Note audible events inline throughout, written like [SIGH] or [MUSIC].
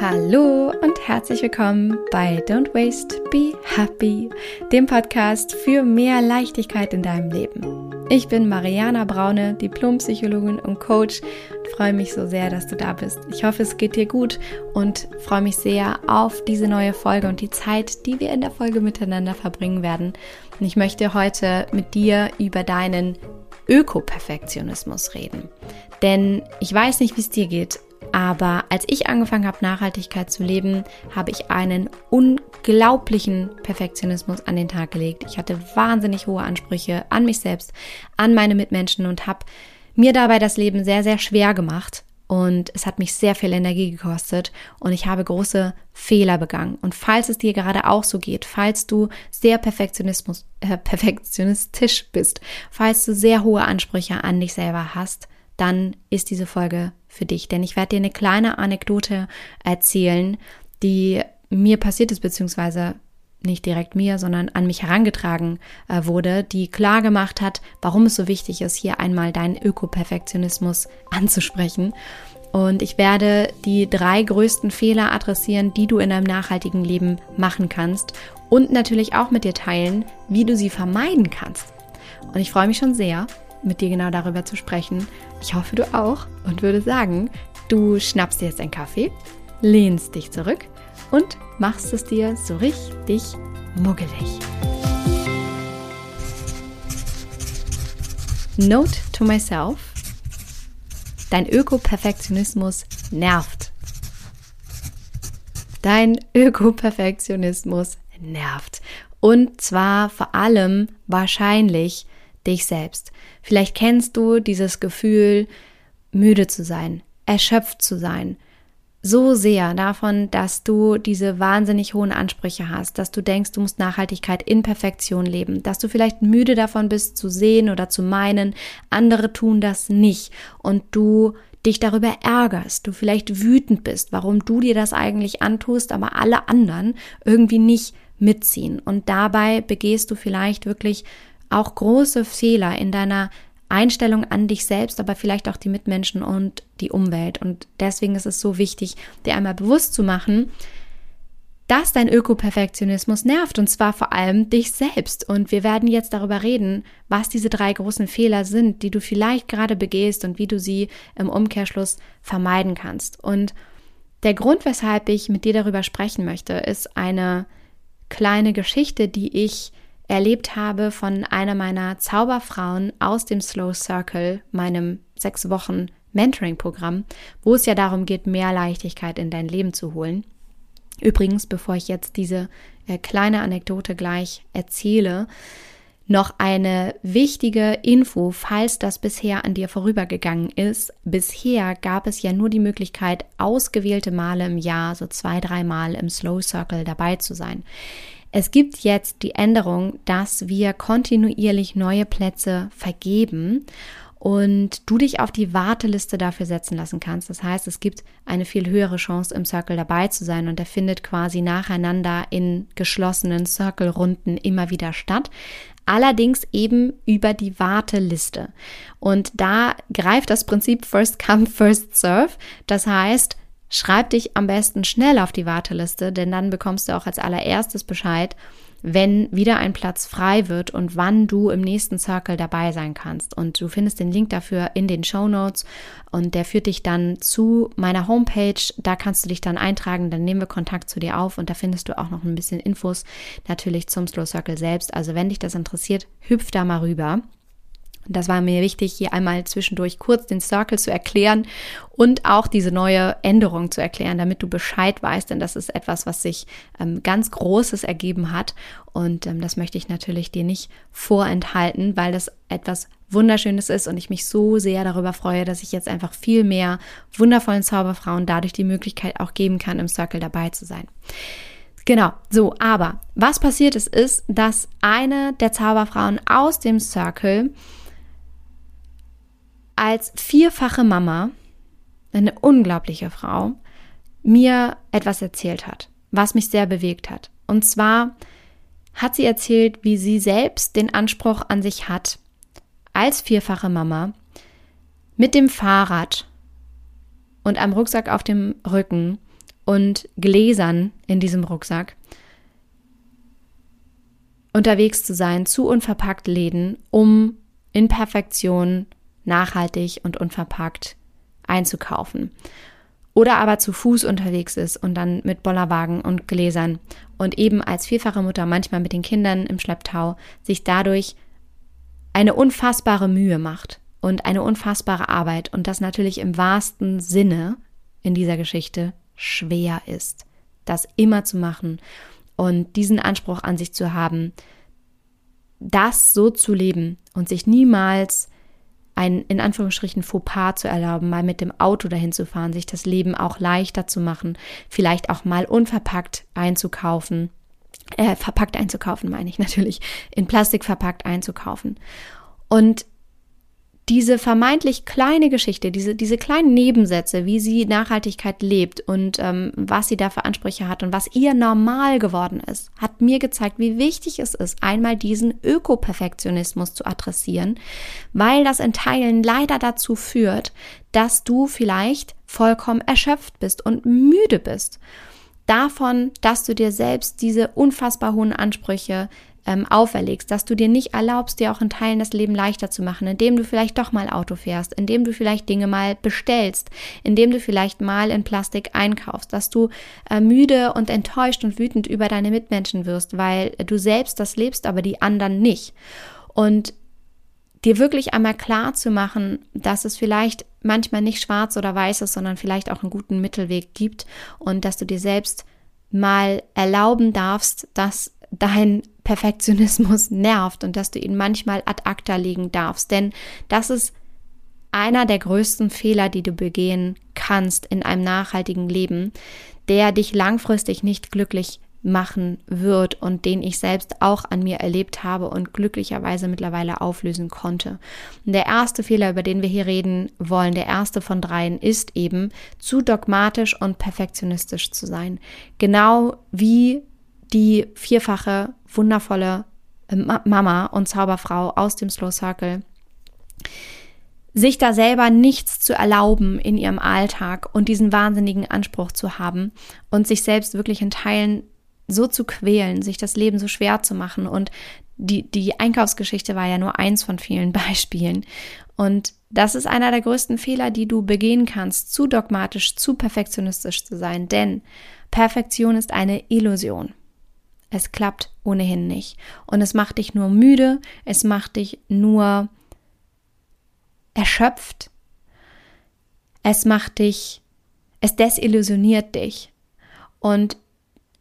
Hallo und herzlich willkommen bei Don't Waste, Be Happy, dem Podcast für mehr Leichtigkeit in deinem Leben. Ich bin Mariana Braune, Diplompsychologin und Coach und freue mich so sehr, dass du da bist. Ich hoffe, es geht dir gut und freue mich sehr auf diese neue Folge und die Zeit, die wir in der Folge miteinander verbringen werden. Und ich möchte heute mit dir über deinen Ökoperfektionismus reden. Denn ich weiß nicht, wie es dir geht, aber als ich angefangen habe, Nachhaltigkeit zu leben, habe ich einen unglaublichen Perfektionismus an den Tag gelegt. Ich hatte wahnsinnig hohe Ansprüche an mich selbst, an meine Mitmenschen und habe mir dabei das Leben sehr, sehr schwer gemacht. Und es hat mich sehr viel Energie gekostet und ich habe große Fehler begangen. Und falls es dir gerade auch so geht, falls du sehr Perfektionismus, äh, perfektionistisch bist, falls du sehr hohe Ansprüche an dich selber hast, dann ist diese Folge für dich. Denn ich werde dir eine kleine Anekdote erzählen, die mir passiert ist, beziehungsweise nicht direkt mir, sondern an mich herangetragen äh, wurde, die klar gemacht hat, warum es so wichtig ist, hier einmal deinen Ökoperfektionismus [LAUGHS] anzusprechen. Und ich werde die drei größten Fehler adressieren, die du in deinem nachhaltigen Leben machen kannst und natürlich auch mit dir teilen, wie du sie vermeiden kannst. Und ich freue mich schon sehr, mit dir genau darüber zu sprechen. Ich hoffe, du auch und würde sagen, du schnappst dir jetzt einen Kaffee, lehnst dich zurück und machst es dir so richtig muggelig. Note to myself. Dein Öko-Perfektionismus nervt. Dein Öko-Perfektionismus nervt. Und zwar vor allem wahrscheinlich dich selbst. Vielleicht kennst du dieses Gefühl, müde zu sein, erschöpft zu sein, so sehr davon, dass du diese wahnsinnig hohen Ansprüche hast, dass du denkst, du musst Nachhaltigkeit in Perfektion leben, dass du vielleicht müde davon bist zu sehen oder zu meinen, andere tun das nicht und du dich darüber ärgerst, du vielleicht wütend bist, warum du dir das eigentlich antust, aber alle anderen irgendwie nicht mitziehen. Und dabei begehst du vielleicht wirklich auch große Fehler in deiner Einstellung an dich selbst, aber vielleicht auch die Mitmenschen und die Umwelt. Und deswegen ist es so wichtig, dir einmal bewusst zu machen, dass dein Ökoperfektionismus nervt und zwar vor allem dich selbst. Und wir werden jetzt darüber reden, was diese drei großen Fehler sind, die du vielleicht gerade begehst und wie du sie im Umkehrschluss vermeiden kannst. Und der Grund, weshalb ich mit dir darüber sprechen möchte, ist eine kleine Geschichte, die ich erlebt habe von einer meiner Zauberfrauen aus dem Slow Circle, meinem sechs Wochen Mentoring-Programm, wo es ja darum geht, mehr Leichtigkeit in dein Leben zu holen. Übrigens, bevor ich jetzt diese äh, kleine Anekdote gleich erzähle, noch eine wichtige Info, falls das bisher an dir vorübergegangen ist. Bisher gab es ja nur die Möglichkeit, ausgewählte Male im Jahr, so zwei, drei Mal im Slow Circle dabei zu sein. Es gibt jetzt die Änderung, dass wir kontinuierlich neue Plätze vergeben und du dich auf die Warteliste dafür setzen lassen kannst. Das heißt, es gibt eine viel höhere Chance, im Circle dabei zu sein und der findet quasi nacheinander in geschlossenen Circle-Runden immer wieder statt. Allerdings eben über die Warteliste. Und da greift das Prinzip First Come, First Serve. Das heißt, Schreib dich am besten schnell auf die Warteliste, denn dann bekommst du auch als allererstes Bescheid, wenn wieder ein Platz frei wird und wann du im nächsten Circle dabei sein kannst. Und du findest den Link dafür in den Show Notes und der führt dich dann zu meiner Homepage. Da kannst du dich dann eintragen, dann nehmen wir Kontakt zu dir auf und da findest du auch noch ein bisschen Infos natürlich zum Slow Circle selbst. Also wenn dich das interessiert, hüpf da mal rüber. Das war mir wichtig, hier einmal zwischendurch kurz den Circle zu erklären und auch diese neue Änderung zu erklären, damit du Bescheid weißt, denn das ist etwas, was sich ähm, ganz Großes ergeben hat. Und ähm, das möchte ich natürlich dir nicht vorenthalten, weil das etwas Wunderschönes ist und ich mich so sehr darüber freue, dass ich jetzt einfach viel mehr wundervollen Zauberfrauen dadurch die Möglichkeit auch geben kann, im Circle dabei zu sein. Genau, so, aber was passiert ist, ist, dass eine der Zauberfrauen aus dem Circle als vierfache Mama, eine unglaubliche Frau, mir etwas erzählt hat, was mich sehr bewegt hat. Und zwar hat sie erzählt, wie sie selbst den Anspruch an sich hat, als vierfache Mama mit dem Fahrrad und einem Rucksack auf dem Rücken und Gläsern in diesem Rucksack unterwegs zu sein zu unverpackt Läden, um in Perfektion nachhaltig und unverpackt einzukaufen. Oder aber zu Fuß unterwegs ist und dann mit Bollerwagen und Gläsern und eben als vierfache Mutter manchmal mit den Kindern im Schlepptau sich dadurch eine unfassbare Mühe macht und eine unfassbare Arbeit und das natürlich im wahrsten Sinne in dieser Geschichte schwer ist, das immer zu machen und diesen Anspruch an sich zu haben, das so zu leben und sich niemals ein in Anführungsstrichen Fauxpas zu erlauben, mal mit dem Auto dahin zu fahren, sich das Leben auch leichter zu machen, vielleicht auch mal unverpackt einzukaufen, äh, verpackt einzukaufen, meine ich natürlich, in Plastik verpackt einzukaufen. Und diese vermeintlich kleine Geschichte, diese, diese kleinen Nebensätze, wie sie Nachhaltigkeit lebt und ähm, was sie da für Ansprüche hat und was ihr normal geworden ist, hat mir gezeigt, wie wichtig es ist, einmal diesen Ökoperfektionismus zu adressieren, weil das in Teilen leider dazu führt, dass du vielleicht vollkommen erschöpft bist und müde bist. Davon, dass du dir selbst diese unfassbar hohen Ansprüche ähm, auferlegst, dass du dir nicht erlaubst, dir auch in Teilen das Leben leichter zu machen, indem du vielleicht doch mal Auto fährst, indem du vielleicht Dinge mal bestellst, indem du vielleicht mal in Plastik einkaufst, dass du äh, müde und enttäuscht und wütend über deine Mitmenschen wirst, weil du selbst das lebst, aber die anderen nicht. Und dir wirklich einmal klar zu machen, dass es vielleicht manchmal nicht schwarz oder weiß ist, sondern vielleicht auch einen guten Mittelweg gibt und dass du dir selbst mal erlauben darfst, dass dein Perfektionismus nervt und dass du ihn manchmal ad acta legen darfst. Denn das ist einer der größten Fehler, die du begehen kannst in einem nachhaltigen Leben, der dich langfristig nicht glücklich machen wird und den ich selbst auch an mir erlebt habe und glücklicherweise mittlerweile auflösen konnte. Und der erste Fehler, über den wir hier reden wollen, der erste von dreien, ist eben zu dogmatisch und perfektionistisch zu sein. Genau wie die vierfache wundervolle äh, Mama und Zauberfrau aus dem Slow Circle sich da selber nichts zu erlauben in ihrem Alltag und diesen wahnsinnigen Anspruch zu haben und sich selbst wirklich in Teilen so zu quälen, sich das Leben so schwer zu machen. Und die, die Einkaufsgeschichte war ja nur eins von vielen [LAUGHS] Beispielen. Und das ist einer der größten Fehler, die du begehen kannst, zu dogmatisch, zu perfektionistisch zu sein. Denn Perfektion ist eine Illusion. Es klappt ohnehin nicht. Und es macht dich nur müde, es macht dich nur erschöpft, es macht dich, es desillusioniert dich. Und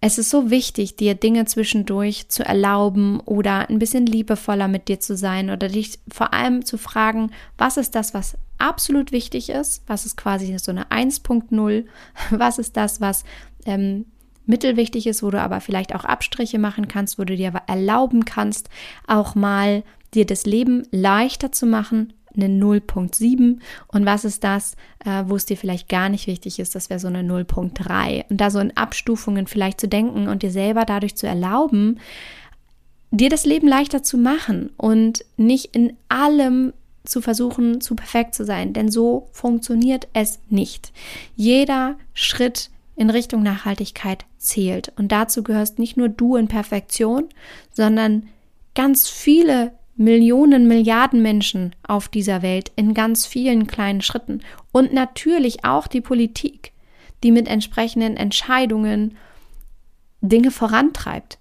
es ist so wichtig, dir Dinge zwischendurch zu erlauben oder ein bisschen liebevoller mit dir zu sein oder dich vor allem zu fragen, was ist das, was absolut wichtig ist, was ist quasi so eine 1.0, [LAUGHS] was ist das, was ähm, mittelwichtig ist, wo du aber vielleicht auch Abstriche machen kannst, wo du dir erlauben kannst, auch mal dir das Leben leichter zu machen, eine 0.7 und was ist das, äh, wo es dir vielleicht gar nicht wichtig ist, das wäre so eine 0.3 und da so in Abstufungen vielleicht zu denken und dir selber dadurch zu erlauben, dir das Leben leichter zu machen und nicht in allem zu versuchen, zu perfekt zu sein, denn so funktioniert es nicht. Jeder Schritt in Richtung Nachhaltigkeit zählt. Und dazu gehörst nicht nur du in Perfektion, sondern ganz viele Millionen, Milliarden Menschen auf dieser Welt in ganz vielen kleinen Schritten. Und natürlich auch die Politik, die mit entsprechenden Entscheidungen Dinge vorantreibt.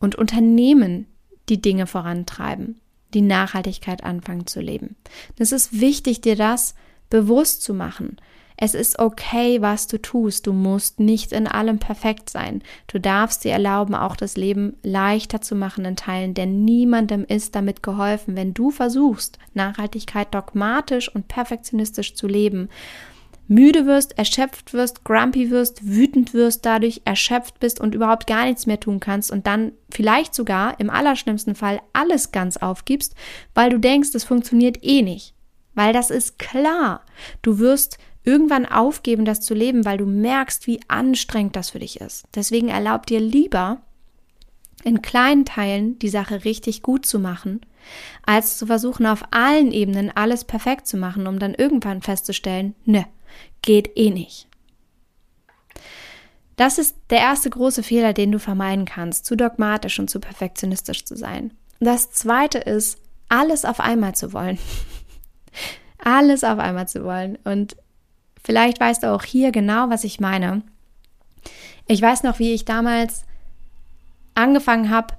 Und Unternehmen, die Dinge vorantreiben, die Nachhaltigkeit anfangen zu leben. Es ist wichtig, dir das bewusst zu machen. Es ist okay, was du tust. Du musst nicht in allem perfekt sein. Du darfst dir erlauben, auch das Leben leichter zu machen in Teilen, denn niemandem ist damit geholfen, wenn du versuchst, Nachhaltigkeit dogmatisch und perfektionistisch zu leben. Müde wirst, erschöpft wirst, grumpy wirst, wütend wirst, dadurch erschöpft bist und überhaupt gar nichts mehr tun kannst und dann vielleicht sogar im allerschlimmsten Fall alles ganz aufgibst, weil du denkst, es funktioniert eh nicht. Weil das ist klar. Du wirst irgendwann aufgeben, das zu leben, weil du merkst, wie anstrengend das für dich ist. Deswegen erlaub dir lieber, in kleinen Teilen die Sache richtig gut zu machen, als zu versuchen, auf allen Ebenen alles perfekt zu machen, um dann irgendwann festzustellen, ne, geht eh nicht. Das ist der erste große Fehler, den du vermeiden kannst, zu dogmatisch und zu perfektionistisch zu sein. Das zweite ist, alles auf einmal zu wollen. [LAUGHS] alles auf einmal zu wollen. Und vielleicht weißt du auch hier genau, was ich meine. Ich weiß noch, wie ich damals angefangen habe,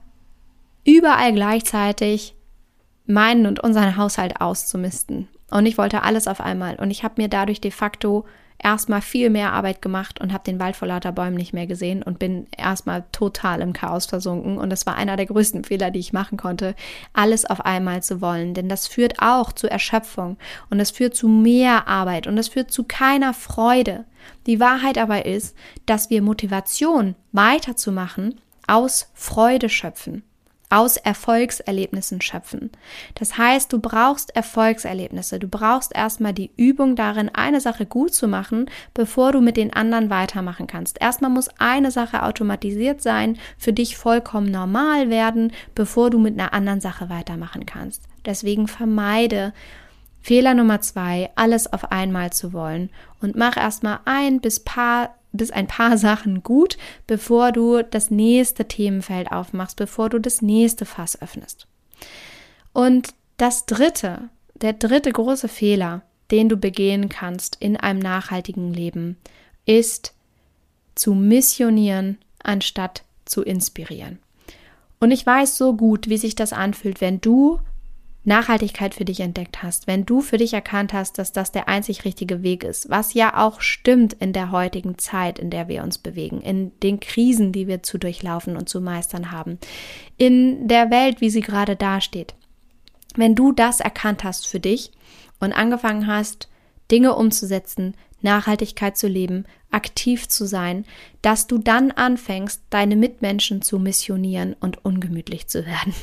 überall gleichzeitig meinen und unseren Haushalt auszumisten. Und ich wollte alles auf einmal. Und ich habe mir dadurch de facto erstmal viel mehr Arbeit gemacht und habe den Wald vor lauter Bäumen nicht mehr gesehen und bin erstmal total im Chaos versunken. Und das war einer der größten Fehler, die ich machen konnte, alles auf einmal zu wollen. Denn das führt auch zu Erschöpfung und es führt zu mehr Arbeit und es führt zu keiner Freude. Die Wahrheit aber ist, dass wir Motivation weiterzumachen aus Freude schöpfen aus Erfolgserlebnissen schöpfen. Das heißt, du brauchst Erfolgserlebnisse. Du brauchst erstmal die Übung darin, eine Sache gut zu machen, bevor du mit den anderen weitermachen kannst. Erstmal muss eine Sache automatisiert sein, für dich vollkommen normal werden, bevor du mit einer anderen Sache weitermachen kannst. Deswegen vermeide Fehler Nummer zwei, alles auf einmal zu wollen und mach erstmal ein bis paar bis ein paar [LAUGHS] Sachen gut, bevor du das nächste Themenfeld aufmachst, bevor du das nächste Fass öffnest. Und das dritte, der dritte große Fehler, den du begehen kannst in einem nachhaltigen Leben, ist zu missionieren, anstatt zu inspirieren. Und ich weiß so gut, wie sich das anfühlt, wenn du Nachhaltigkeit für dich entdeckt hast, wenn du für dich erkannt hast, dass das der einzig richtige Weg ist, was ja auch stimmt in der heutigen Zeit, in der wir uns bewegen, in den Krisen, die wir zu durchlaufen und zu meistern haben, in der Welt, wie sie gerade dasteht. Wenn du das erkannt hast für dich und angefangen hast, Dinge umzusetzen, Nachhaltigkeit zu leben, aktiv zu sein, dass du dann anfängst, deine Mitmenschen zu missionieren und ungemütlich zu werden.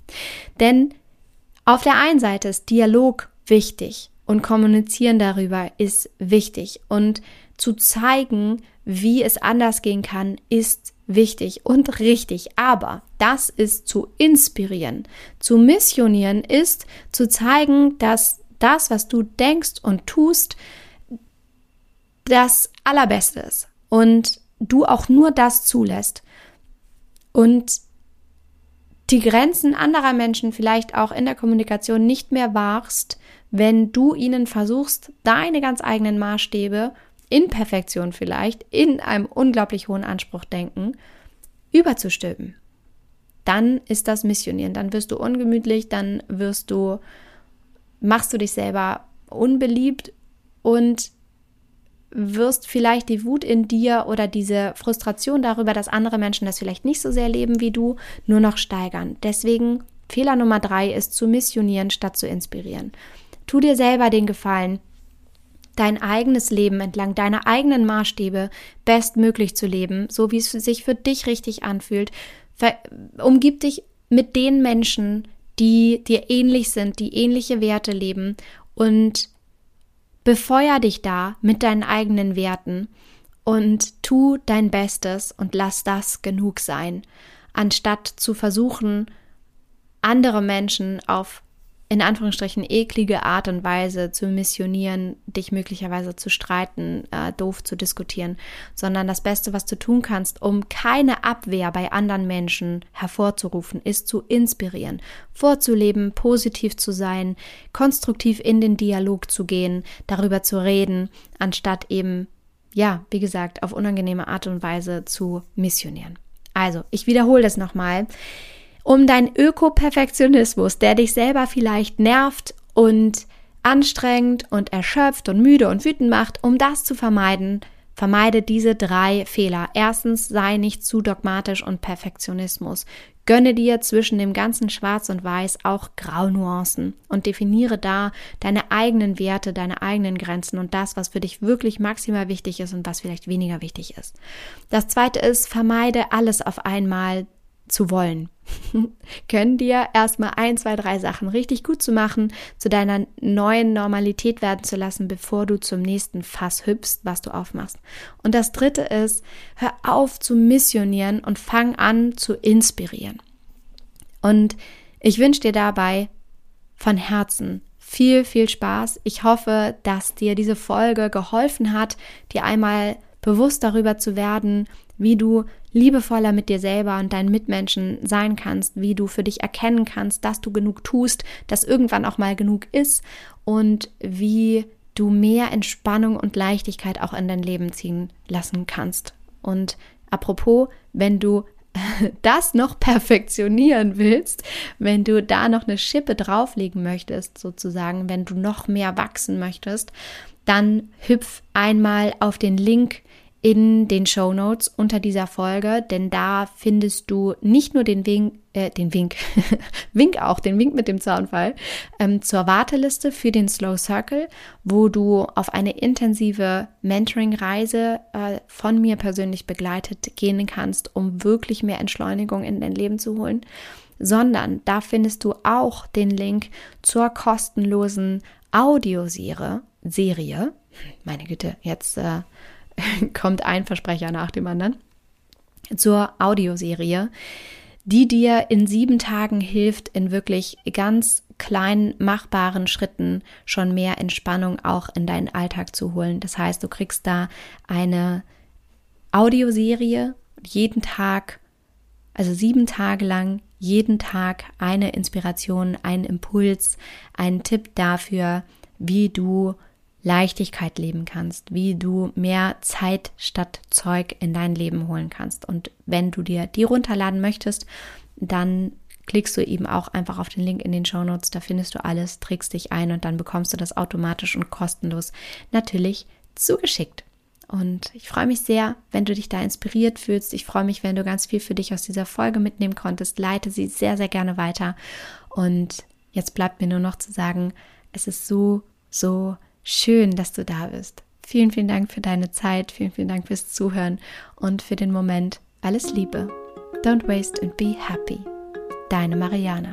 [LAUGHS] Denn auf der einen Seite ist Dialog wichtig und kommunizieren darüber ist wichtig und zu zeigen, wie es anders gehen kann, ist wichtig und richtig. Aber das ist zu inspirieren. Zu missionieren ist zu zeigen, dass das, was du denkst und tust, das Allerbeste ist und du auch nur das zulässt. Und die Grenzen anderer Menschen vielleicht auch in der Kommunikation nicht mehr wahrst, wenn du ihnen versuchst, deine ganz eigenen Maßstäbe in Perfektion vielleicht, in einem unglaublich hohen Anspruch denken, überzustülpen. Dann ist das Missionieren, dann wirst du ungemütlich, dann wirst du, machst du dich selber unbeliebt und wirst vielleicht die Wut in dir oder diese Frustration darüber, dass andere Menschen das vielleicht nicht so sehr leben wie du, nur noch steigern. Deswegen Fehler Nummer drei ist zu missionieren statt zu inspirieren. Tu dir selber den Gefallen, dein eigenes Leben entlang deiner eigenen Maßstäbe bestmöglich zu leben, so wie es sich für dich richtig anfühlt. Umgib dich mit den Menschen, die dir ähnlich sind, die ähnliche Werte leben und Befeuer dich da mit deinen eigenen Werten und tu dein Bestes und lass das genug sein, anstatt zu versuchen, andere Menschen auf in Anführungsstrichen eklige Art und Weise zu missionieren, dich möglicherweise zu streiten, äh, doof zu diskutieren, sondern das Beste, was du tun kannst, um keine Abwehr bei anderen Menschen hervorzurufen, ist zu inspirieren, vorzuleben, positiv zu sein, konstruktiv in den Dialog zu gehen, darüber zu reden, anstatt eben, ja, wie gesagt, auf unangenehme Art und Weise zu missionieren. Also, ich wiederhole das nochmal um deinen Öko-Perfektionismus, der dich selber vielleicht nervt und anstrengend und erschöpft und müde und wütend macht, um das zu vermeiden, vermeide diese drei Fehler. Erstens, sei nicht zu dogmatisch und Perfektionismus. Gönne dir zwischen dem ganzen Schwarz und Weiß auch Graunuancen und definiere da deine eigenen Werte, deine eigenen Grenzen und das, was für dich wirklich maximal wichtig ist und was vielleicht weniger wichtig ist. Das zweite ist, vermeide alles auf einmal zu wollen. [LAUGHS] Können dir erstmal ein, zwei, drei Sachen richtig gut zu machen, zu deiner neuen Normalität werden zu lassen, bevor du zum nächsten Fass hüpfst, was du aufmachst. Und das dritte ist, hör auf zu missionieren und fang an zu inspirieren. Und ich wünsche dir dabei von Herzen viel, viel Spaß. Ich hoffe, dass dir diese Folge geholfen hat, dir einmal bewusst darüber zu werden, wie du liebevoller mit dir selber und deinen Mitmenschen sein kannst, wie du für dich erkennen kannst, dass du genug tust, dass irgendwann auch mal genug ist und wie du mehr Entspannung und Leichtigkeit auch in dein Leben ziehen lassen kannst. Und apropos, wenn du [LAUGHS] das noch perfektionieren willst, wenn du da noch eine Schippe drauflegen möchtest, sozusagen, wenn du noch mehr wachsen möchtest, dann hüpf einmal auf den Link in den Show Notes unter dieser Folge, denn da findest du nicht nur den Wink, äh, den Wink, [LAUGHS] Wink auch, den Wink mit dem Zaunfall, ähm, zur Warteliste für den Slow Circle, wo du auf eine intensive Mentoring-Reise äh, von mir persönlich begleitet gehen kannst, um wirklich mehr Entschleunigung in dein Leben zu holen, sondern da findest du auch den Link zur kostenlosen Audioserie, Serie, meine Güte, jetzt äh, [LAUGHS] kommt ein Versprecher nach dem anderen, zur Audioserie, die dir in sieben Tagen hilft, in wirklich ganz kleinen, machbaren Schritten schon mehr Entspannung auch in deinen Alltag zu holen. Das heißt, du kriegst da eine Audioserie jeden Tag, also sieben Tage lang, jeden Tag eine Inspiration, einen Impuls, einen Tipp dafür, wie du Leichtigkeit leben kannst, wie du mehr Zeit statt Zeug in dein Leben holen kannst. Und wenn du dir die runterladen möchtest, dann klickst du eben auch einfach auf den Link in den Show Notes. Da findest du alles, trägst dich ein und dann bekommst du das automatisch und kostenlos natürlich zugeschickt. Und ich freue mich sehr, wenn du dich da inspiriert fühlst. Ich freue mich, wenn du ganz viel für dich aus dieser Folge mitnehmen konntest. Leite sie sehr, sehr gerne weiter. Und jetzt bleibt mir nur noch zu sagen, es ist so, so Schön, dass du da bist. Vielen, vielen Dank für deine Zeit, vielen, vielen Dank fürs Zuhören und für den Moment. Alles Liebe. Don't waste and be happy. Deine Mariana.